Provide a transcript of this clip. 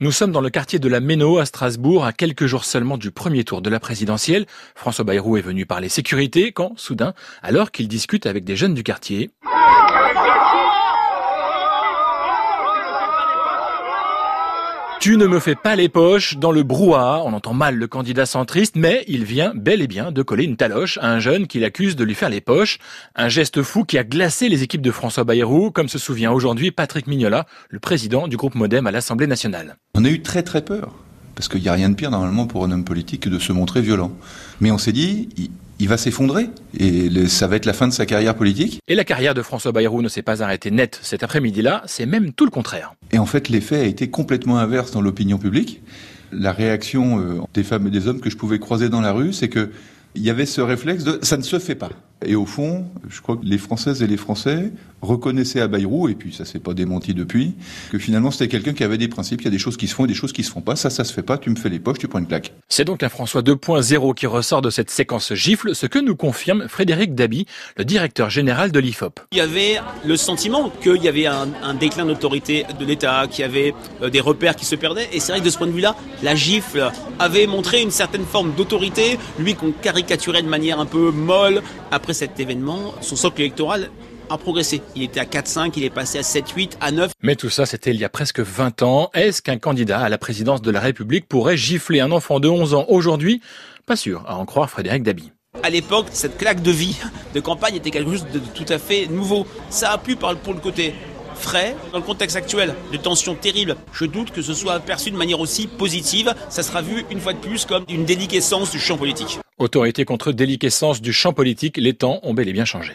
Nous sommes dans le quartier de la Méno à Strasbourg, à quelques jours seulement du premier tour de la présidentielle. François Bayrou est venu parler sécurité quand, soudain, alors qu'il discute avec des jeunes du quartier, Tu ne me fais pas les poches. Dans le brouhaha, on entend mal le candidat centriste, mais il vient bel et bien de coller une taloche à un jeune qui l'accuse de lui faire les poches. Un geste fou qui a glacé les équipes de François Bayrou, comme se souvient aujourd'hui Patrick Mignola, le président du groupe Modem à l'Assemblée nationale. On a eu très très peur. Parce qu'il n'y a rien de pire normalement pour un homme politique que de se montrer violent. Mais on s'est dit, il va s'effondrer et ça va être la fin de sa carrière politique. Et la carrière de François Bayrou ne s'est pas arrêtée nette cet après-midi-là, c'est même tout le contraire. Et en fait, l'effet a été complètement inverse dans l'opinion publique. La réaction euh, des femmes et des hommes que je pouvais croiser dans la rue, c'est que il y avait ce réflexe de ça ne se fait pas. Et au fond, je crois que les Françaises et les Français reconnaissaient à Bayrou, et puis ça s'est pas démenti depuis, que finalement c'était quelqu'un qui avait des principes, il y a des choses qui se font et des choses qui se font pas, ça ça se fait pas, tu me fais les poches, tu prends une claque. C'est donc un François 2.0 qui ressort de cette séquence gifle, ce que nous confirme Frédéric Dabi, le directeur général de l'IFOP. Il y avait le sentiment qu'il y avait un, déclin d'autorité de l'État, qu'il y avait euh, des repères qui se perdaient, et c'est vrai que de ce point de vue-là, la gifle avait montré une certaine forme d'autorité, lui qu'on caricaturait de manière un peu molle après cet événement, son socle électoral a progressé. Il était à 4-5, il est passé à 7-8, à 9. Mais tout ça, c'était il y a presque 20 ans. Est-ce qu'un candidat à la présidence de la République pourrait gifler un enfant de 11 ans aujourd'hui? Pas sûr, à en croire Frédéric Dabi. À l'époque, cette claque de vie de campagne était quelque chose de tout à fait nouveau. Ça a pu, pour le côté frais, dans le contexte actuel de tensions terribles, je doute que ce soit perçu de manière aussi positive. Ça sera vu une fois de plus comme une déliquescence du champ politique. Autorité contre déliquescence du champ politique, les temps ont bel et bien changé.